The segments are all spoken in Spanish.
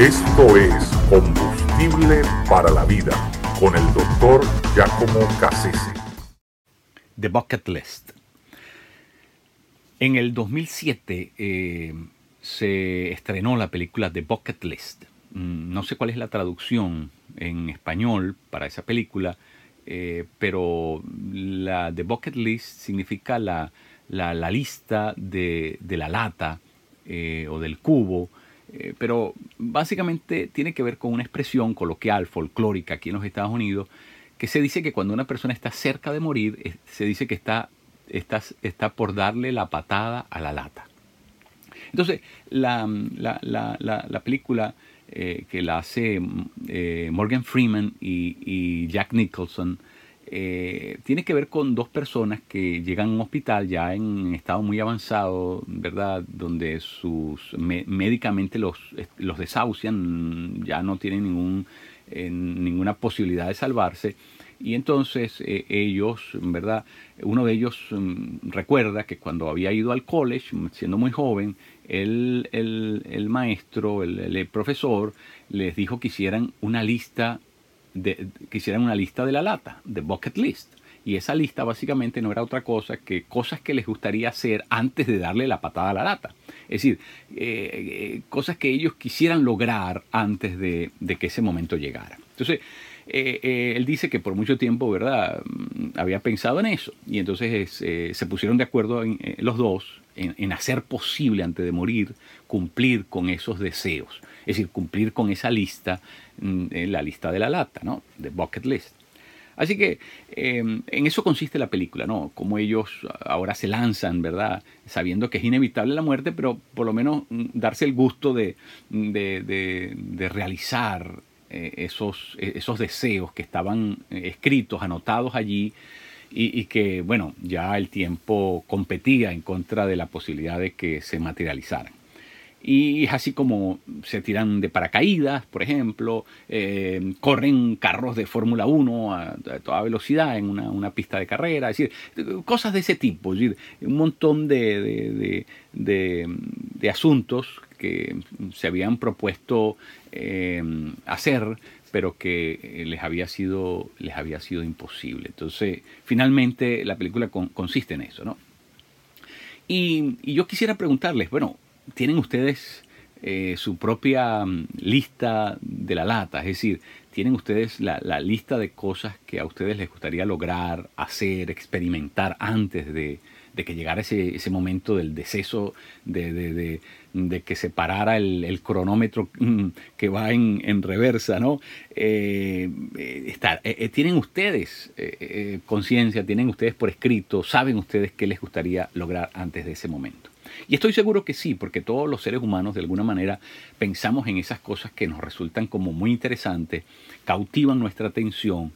Esto es Combustible para la Vida con el doctor Giacomo Cassese. The Bucket List. En el 2007 eh, se estrenó la película The Bucket List. Mm, no sé cuál es la traducción en español para esa película, eh, pero la The Bucket List significa la, la, lista de, de, la lata eh, o del cubo, eh, pero básicamente tiene que ver con una expresión coloquial, folclórica aquí en los Estados Unidos, que se dice que cuando una persona está cerca de morir, se dice que está, está, está por darle la patada a la lata. Entonces, la, la, la, la película eh, que la hace eh, Morgan Freeman y, y Jack Nicholson eh, tiene que ver con dos personas que llegan a un hospital ya en estado muy avanzado, ¿verdad? Donde sus médicamente los, los desahucian, ya no tienen ningún, ninguna posibilidad de salvarse. Y entonces eh, ellos, ¿verdad? Uno de ellos mm, recuerda que cuando había ido al college, siendo muy joven, el, el, maestro, el, el, profesor, les dijo que hicieran una lista de, que hicieran una lista de la lata, de bucket list. Y esa lista básicamente no era otra cosa que cosas que les gustaría hacer antes de darle la patada a la lata. Es decir, eh, eh, cosas que ellos quisieran lograr antes de, que ese momento llegara. Entonces, eh, él dice que por mucho tiempo, ¿verdad? Mm, había pensado en eso. Y entonces se pusieron de acuerdo los dos en, hacer posible antes de morir cumplir con esos deseos. Es decir, cumplir con esa lista Mm, en la lista de la lata, ¿no? De bucket list. Así que em, en eso consiste la película, ¿no? Como ellos ahora se lanzan, ¿verdad? Sabiendo que es inevitable la muerte, pero por lo menos mm, darse el gusto de, de, realizar eh, esos, esos deseos que estaban eh, escritos, anotados allí, y, que, bueno, ya el tiempo competía en contra de la posibilidad de que se materializaran. Y es así como se tiran de paracaídas, por ejemplo, eh, corren carros de Fórmula 1 a, toda velocidad en una, pista de carrera, es decir, cosas de ese tipo, decir, un montón de, de, asuntos que se habían propuesto eh, hacer, pero que les había sido, les había sido imposible. Entonces, finalmente la película consiste en eso, ¿no? Y, y yo quisiera preguntarles, bueno, tienen ustedes eh, su propia mm, lista de la lata, es decir, tienen ustedes la, lista de cosas que a ustedes les gustaría lograr, hacer, experimentar antes de, que llegara ese, ese, momento del deceso, de, que se parara el, cronómetro mm, que va en, reversa, ¿no? Eh, eh, tienen ustedes conciencia, tienen ustedes por escrito, saben ustedes qué les gustaría lograr antes de ese momento. Y estoy seguro que sí, porque todos los seres humanos de alguna manera pensamos en esas cosas que nos resultan como muy interesantes, cautivan nuestra atención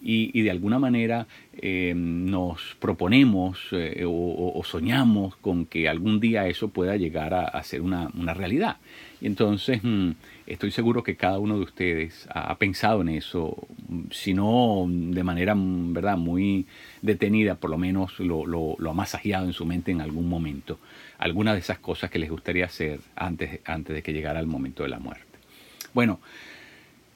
y, de alguna manera eh, nos proponemos eh, o, soñamos con que algún día eso pueda llegar a, ser una, realidad. Y entonces mm, estoy seguro que cada uno de ustedes ha, pensado en eso, si no de manera mm, ¿verdad? muy detenida, por lo menos lo, ha masajeado en su mente en algún momento algunas de esas cosas que les gustaría hacer antes, antes de que llegara el momento de la muerte. Bueno,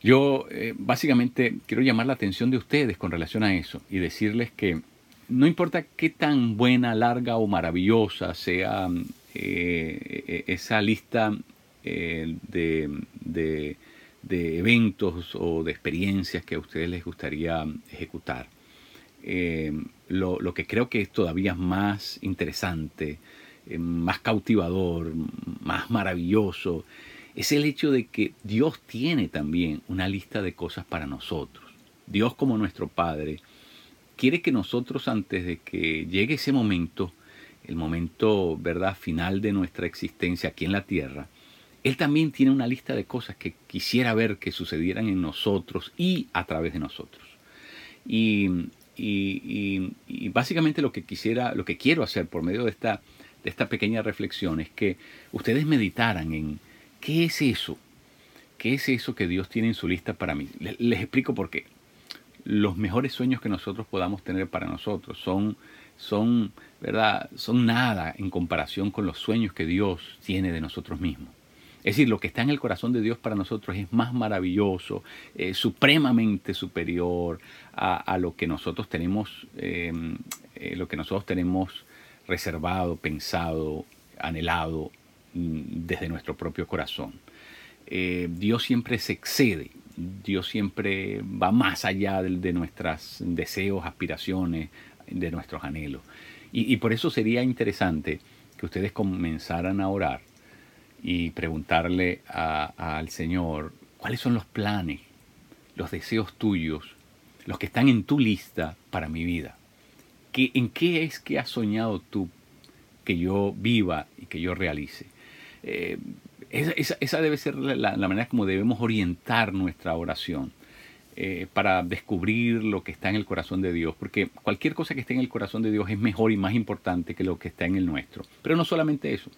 yo eh, básicamente quiero llamar la atención de ustedes con relación a eso y decirles que no importa qué tan buena, larga o maravillosa sea eh, e-, esa lista eh, de, eventos o de experiencias que a ustedes les gustaría ejecutar, lo, que creo que es todavía más interesante más cautivador, más maravilloso, es el hecho de que Dios tiene también una lista de cosas para nosotros. Dios como nuestro Padre quiere que nosotros antes de que llegue ese momento, el momento verdad final de nuestra existencia aquí en la tierra, él también tiene una lista de cosas que quisiera ver que sucedieran en nosotros y a través de nosotros. Y, básicamente lo que quisiera, lo que quiero hacer por medio de esta de esta pequeña reflexión es que ustedes meditaran en qué es eso, qué es eso que Dios tiene en su lista para mí. Les, explico por qué. Los mejores sueños que nosotros podamos tener para nosotros son, son, ¿verdad? son nada en comparación con los sueños que Dios tiene de nosotros mismos. Es decir, lo que está en el corazón de Dios para nosotros es más maravilloso, eh, supremamente superior a, lo que nosotros tenemos, em, eh, lo que nosotros tenemos reservado, pensado, anhelado desde nuestro propio corazón. Eh, Dios siempre se excede, Dios siempre va más allá de, nuestros deseos, aspiraciones, de nuestros anhelos. y por eso sería interesante que ustedes comenzaran a orar y preguntarle al Señor cuáles son los planes, los deseos tuyos, los que están en tu lista para mi vida. ¿Qué, ¿En qué es que has soñado tú que yo viva y que yo realice? Eh, esa, debe ser la, manera como debemos orientar nuestra oración. Eh, para descubrir lo que está en el corazón de Dios, porque cualquier cosa que esté en el corazón de Dios es mejor y más importante que lo que está en el nuestro. Pero no solamente eso,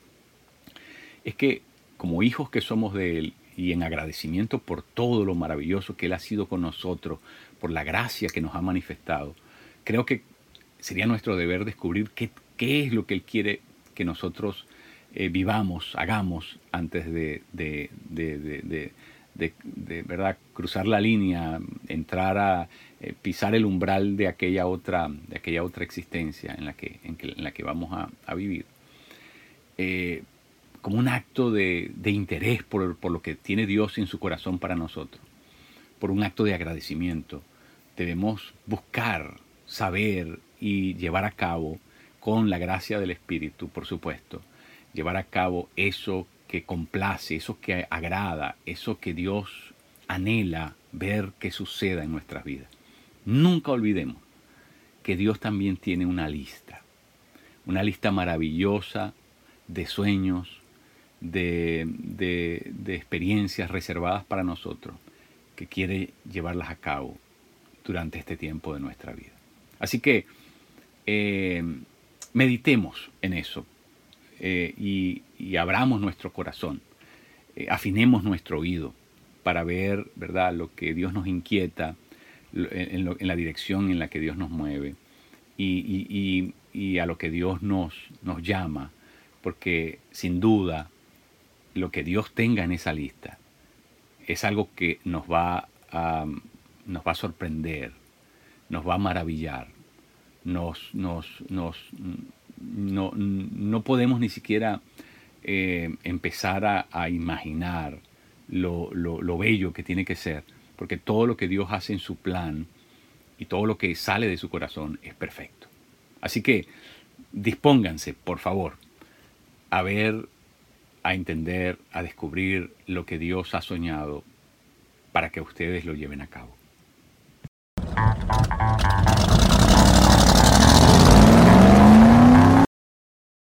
es que como hijos que somos de Él y en agradecimiento por todo lo maravilloso que Él ha sido con nosotros, por la gracia que nos ha manifestado, creo que sería nuestro deber descubrir qué, qué es lo que Él quiere que nosotros eh, vivamos, hagamos antes de, de, de, de, verdad cruzar la línea, entrar a eh, pisar el umbral de aquella otra, de aquella otra existencia en la que, en, la que vamos a, vivir. Eh, como un acto de, interés por, lo que tiene Dios en su corazón para nosotros, por un acto de agradecimiento. Debemos buscar, saber y llevar a cabo, con la gracia del Espíritu, por supuesto, llevar a cabo eso que complace, eso que agrada, eso que Dios anhela ver que suceda en nuestras vidas. Nunca olvidemos que Dios también tiene una lista, una lista maravillosa de sueños, de, experiencias reservadas para nosotros que quiere llevarlas a cabo durante este tiempo de nuestra vida. Así que eh, meditemos en eso eh, y, abramos nuestro corazón, eh, afinemos nuestro oído para ver ¿verdad? lo que Dios nos inquieta, en, la dirección en la que Dios nos mueve y, a lo que Dios nos, llama, porque sin duda lo que Dios tenga en esa lista es algo que nos va a, nos va a sorprender, nos va a maravillar, nos, nos no, no, podemos ni siquiera eh, empezar a, imaginar lo, lo, bello que tiene que ser, porque todo lo que Dios hace en su plan y todo lo que sale de su corazón es perfecto. Así que dispónganse, por favor, a ver a entender, a descubrir lo que Dios ha soñado para que ustedes lo lleven a cabo.